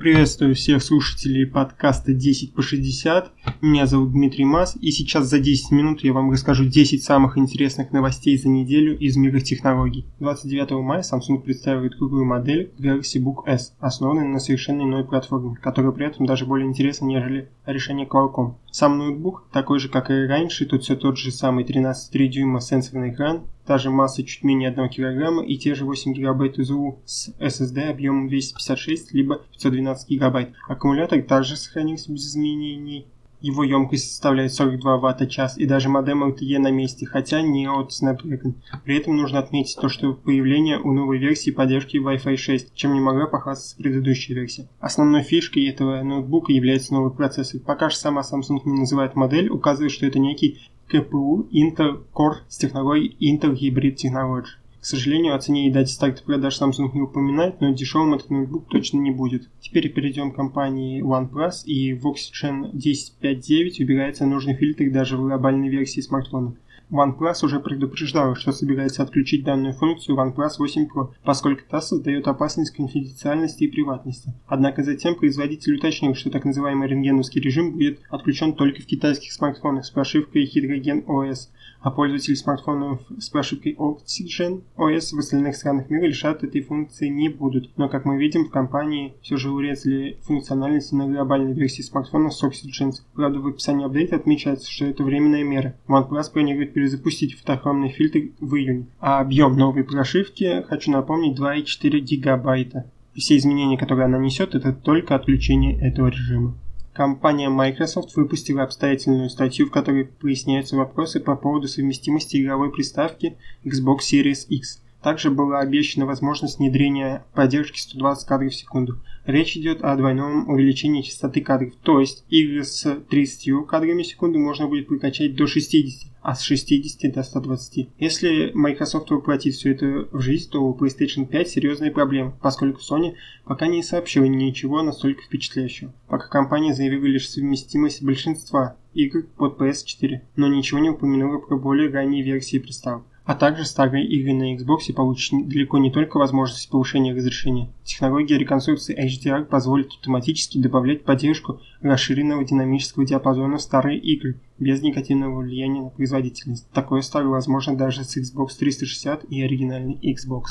Приветствую всех слушателей подкаста 10 по 60. Меня зовут Дмитрий Мас, и сейчас за 10 минут я вам расскажу 10 самых интересных новостей за неделю из мира технологий. 29 мая Samsung представит другую модель Galaxy Book S, основанную на совершенно иной платформе, которая при этом даже более интересна, нежели решение Qualcomm. Сам ноутбук, такой же как и раньше, тут все тот же самый 13,3 дюйма сенсорный экран, та же масса чуть менее 1 кг и те же 8 ГБ УЗУ с SSD объемом 256 либо 512 ГБ. Аккумулятор также сохранился без изменений. Его емкость составляет 42 Вт-час и даже модем LTE на месте, хотя не от Snapdragon. При этом нужно отметить то, что появление у новой версии поддержки Wi-Fi 6, чем не могла похвастаться предыдущая версия. Основной фишкой этого ноутбука является новый процессор. Пока же сама Samsung не называет модель, указывает, что это некий КПУ Intel Core с технологией Intel Hybrid Technology. К сожалению, о цене и дате старта продаж Samsung не упоминает, но дешевым этот ноутбук точно не будет. Теперь перейдем к компании OnePlus и в Oxygen 10.5.9 убирается нужный фильтр даже в глобальной версии смартфона. OnePlus уже предупреждал, что собирается отключить данную функцию OnePlus 8 Pro, поскольку та создает опасность конфиденциальности и приватности. Однако затем производитель уточнил, что так называемый рентгеновский режим будет отключен только в китайских смартфонах с прошивкой Hydrogen OS, а пользователи смартфонов с прошивкой Oxygen OS в остальных странах мира лишат этой функции не будут. Но, как мы видим, в компании все же урезали функциональность на глобальной версии смартфона с Oxygen. Правда, в описании апдейта отмечается, что это временная мера. OnePlus планирует перезапустить фотохромный фильтр в июне. А объем новой прошивки, хочу напомнить, 2,4 гигабайта. Все изменения, которые она несет, это только отключение этого режима. Компания Microsoft выпустила обстоятельную статью, в которой поясняются вопросы по поводу совместимости игровой приставки Xbox Series X. Также была обещана возможность внедрения поддержки 120 кадров в секунду. Речь идет о двойном увеличении частоты кадров, то есть игры с 30 кадрами в секунду можно будет прокачать до 60, а с 60 до 120. Если Microsoft воплотит все это в жизнь, то у PlayStation 5 серьезные проблемы, поскольку Sony пока не сообщила ничего настолько впечатляющего. Пока компания заявила лишь совместимость большинства игр под PS4, но ничего не упомянула про более ранние версии приставок а также старые игры на Xbox получат далеко не только возможность повышения разрешения. Технология реконструкции HDR позволит автоматически добавлять поддержку расширенного динамического диапазона в старые игры без негативного влияния на производительность. Такое стало возможно даже с Xbox 360 и оригинальной Xbox.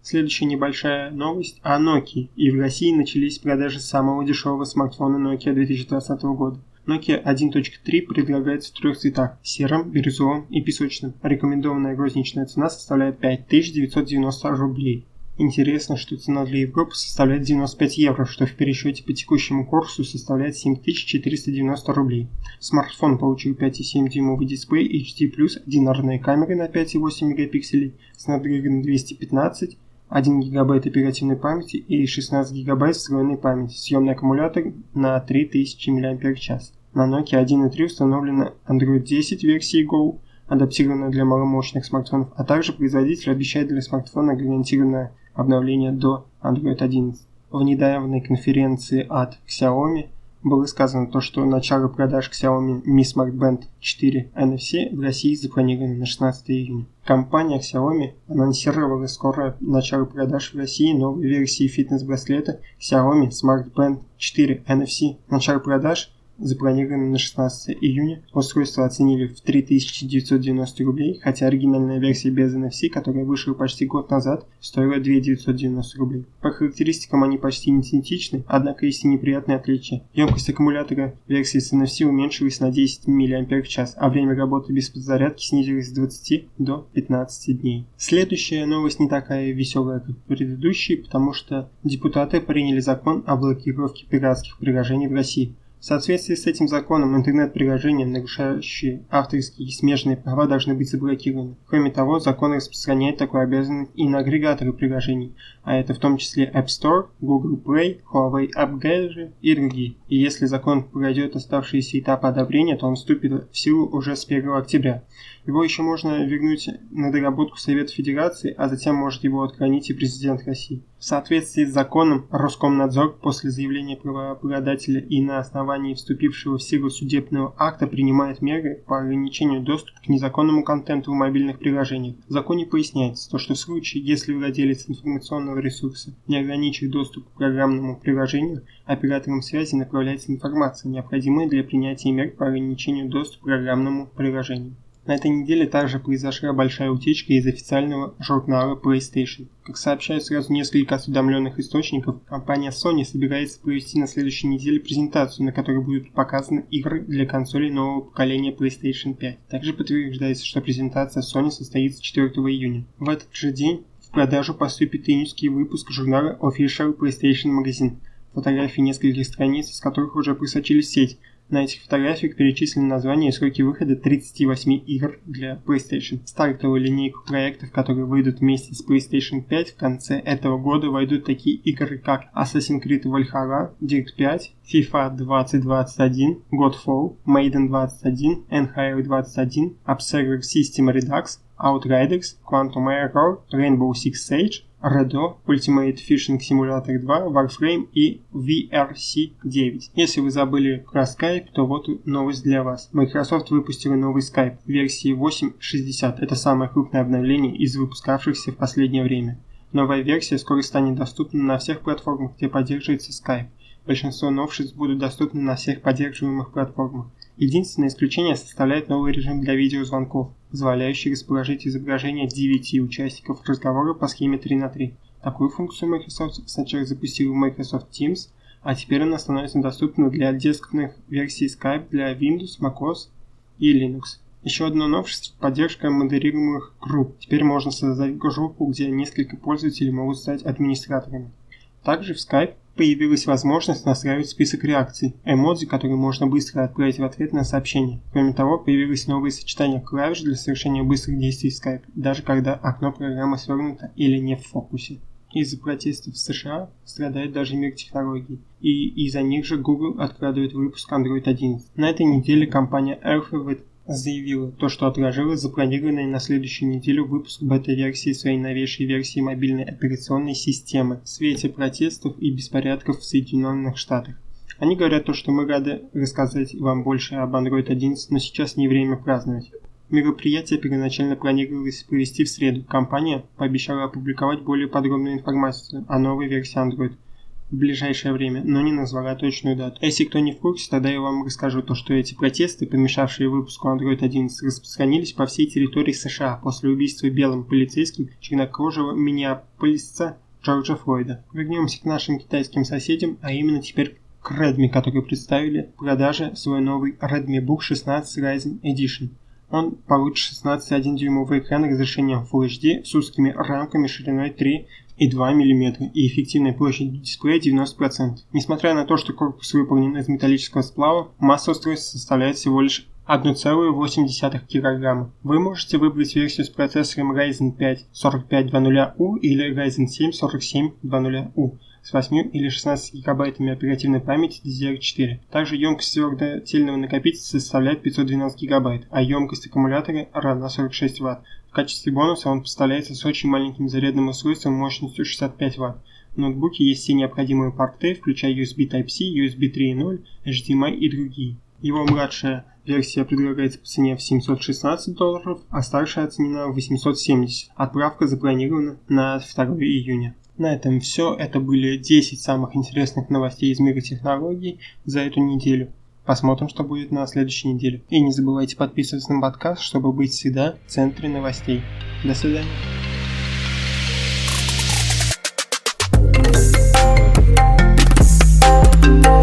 Следующая небольшая новость о Nokia. И в России начались продажи самого дешевого смартфона Nokia 2020 года. Nokia 1.3 предлагается в трех цветах – сером, бирюзовом и песочном. Рекомендованная розничная цена составляет 5990 рублей. Интересно, что цена для Европы составляет 95 евро, что в пересчете по текущему курсу составляет 7490 рублей. Смартфон получил 5,7 дюймовый дисплей HD+, одинарные камеры на 5,8 мегапикселей, Snapdragon 215, 1 ГБ оперативной памяти и 16 ГБ встроенной памяти, съемный аккумулятор на 3000 мАч. На Nokia 1.3 установлена Android 10 версии Go, адаптированная для маломощных смартфонов, а также производитель обещает для смартфона гарантированное обновление до Android 11. В недавней конференции от Xiaomi было сказано то, что начало продаж Xiaomi Mi Smart Band 4 NFC в России запланировано на 16 июня. Компания Xiaomi анонсировала скоро начало продаж в России новой версии фитнес-браслета Xiaomi Smart Band 4 NFC. Начало продаж запланировано на 16 июня. Устройство оценили в 3990 рублей, хотя оригинальная версия без NFC, которая вышла почти год назад, стоила 2990 рублей. По характеристикам они почти идентичны, однако есть и неприятные отличия. Емкость аккумулятора версии с NFC уменьшилась на 10 мАч, а время работы без подзарядки снизилось с 20 до 15 дней. Следующая новость не такая веселая, как предыдущие, потому что депутаты приняли закон о блокировке пиратских приложений в России. В соответствии с этим законом интернет-приложения, нарушающие авторские и смежные права, должны быть заблокированы. Кроме того, закон распространяет такую обязанность и на агрегаторы приложений, а это в том числе App Store, Google Play, Huawei App Gallery и другие. И если закон пройдет оставшиеся этапы одобрения, то он вступит в силу уже с 1 октября. Его еще можно вернуть на доработку Совета Федерации, а затем может его отклонить и президент России. В соответствии с законом, Роскомнадзор после заявления правообладателя и на основании вступившего в силу судебного акта принимает меры по ограничению доступа к незаконному контенту в мобильных приложениях. В законе поясняется, то, что в случае, если владелец информационного ресурса не ограничит доступ к программному приложению, операторам связи направляется информация, необходимая для принятия мер по ограничению доступа к программному приложению. На этой неделе также произошла большая утечка из официального журнала PlayStation. Как сообщают сразу несколько осведомленных источников, компания Sony собирается провести на следующей неделе презентацию, на которой будут показаны игры для консолей нового поколения PlayStation 5. Также подтверждается, что презентация Sony состоится 4 июня. В этот же день в продажу поступит июньский выпуск журнала Official PlayStation Magazine. Фотографии нескольких страниц, из которых уже просочились сеть, на этих фотографиях перечислены названия и сроки выхода 38 игр для PlayStation. В стартовую линейку проектов, которые выйдут вместе с PlayStation 5 в конце этого года, войдут такие игры, как Assassin's Creed Valhalla, Dirt 5, FIFA 2021, Godfall, Maiden 21, NHL 21, Observer System Redux, Outriders, Quantum Error, Rainbow Six Siege, Redo, Ultimate Fishing Simulator 2, Warframe и VRC9. Если вы забыли про Skype, то вот новость для вас. Microsoft выпустила новый Skype версии 8.60. Это самое крупное обновление из выпускавшихся в последнее время. Новая версия скоро станет доступна на всех платформах, где поддерживается Skype. Большинство новшеств будут доступны на всех поддерживаемых платформах. Единственное исключение составляет новый режим для видеозвонков, позволяющий расположить изображение 9 участников разговора по схеме 3 на 3. Такую функцию Microsoft сначала запустила в Microsoft Teams, а теперь она становится доступна для десктопных версий Skype для Windows, macOS и Linux. Еще одно новшество – поддержка модерируемых групп. Теперь можно создать группу, где несколько пользователей могут стать администраторами. Также в Skype появилась возможность настраивать список реакций, эмодзи, которые можно быстро отправить в ответ на сообщение. Кроме того, появилось новое сочетание клавиш для совершения быстрых действий в Skype, даже когда окно программы свернуто или не в фокусе. Из-за протестов в США страдает даже мир технологий, и из-за них же Google откладывает выпуск Android 11. На этой неделе компания Alphabet заявила то, что отложила запланированный на следующую неделю выпуск бета-версии своей новейшей версии мобильной операционной системы в свете протестов и беспорядков в Соединенных Штатах. Они говорят то, что мы рады рассказать вам больше об Android 11, но сейчас не время праздновать. Мероприятие первоначально планировалось провести в среду. Компания пообещала опубликовать более подробную информацию о новой версии Android – в ближайшее время, но не назвала точную дату. А если кто не в курсе, тогда я вам расскажу то, что эти протесты, помешавшие выпуску Android 11, распространились по всей территории США после убийства белым полицейским чернокожего миннеаполисца Джорджа Флойда. Вернемся к нашим китайским соседям, а именно теперь к Redmi, которые представили в продаже свой новый Redmi Book 16 Ryzen Edition. Он получит 16,1 дюймовый экран разрешением Full HD с узкими рамками шириной 3 и 2 мм и эффективная площадь дисплея 90%. Несмотря на то, что корпус выполнен из металлического сплава, масса устройства составляет всего лишь 1,8 кг. Вы можете выбрать версию с процессором Ryzen 5 4500U или Ryzen 7 4700U с 8 или 16 гигабайтами оперативной памяти DDR4. Также емкость твердотельного накопителя составляет 512 гигабайт, а емкость аккумулятора равна 46 Вт. В качестве бонуса он поставляется с очень маленьким зарядным устройством мощностью 65 Вт. В ноутбуке есть все необходимые порты, включая USB Type-C, USB 3.0, HDMI и другие. Его младшая версия предлагается по цене в 716 долларов, а старшая оценена в 870. Отправка запланирована на 2 июня. На этом все. Это были 10 самых интересных новостей из мира технологий за эту неделю. Посмотрим, что будет на следующей неделе. И не забывайте подписываться на подкаст, чтобы быть всегда в центре новостей. До свидания.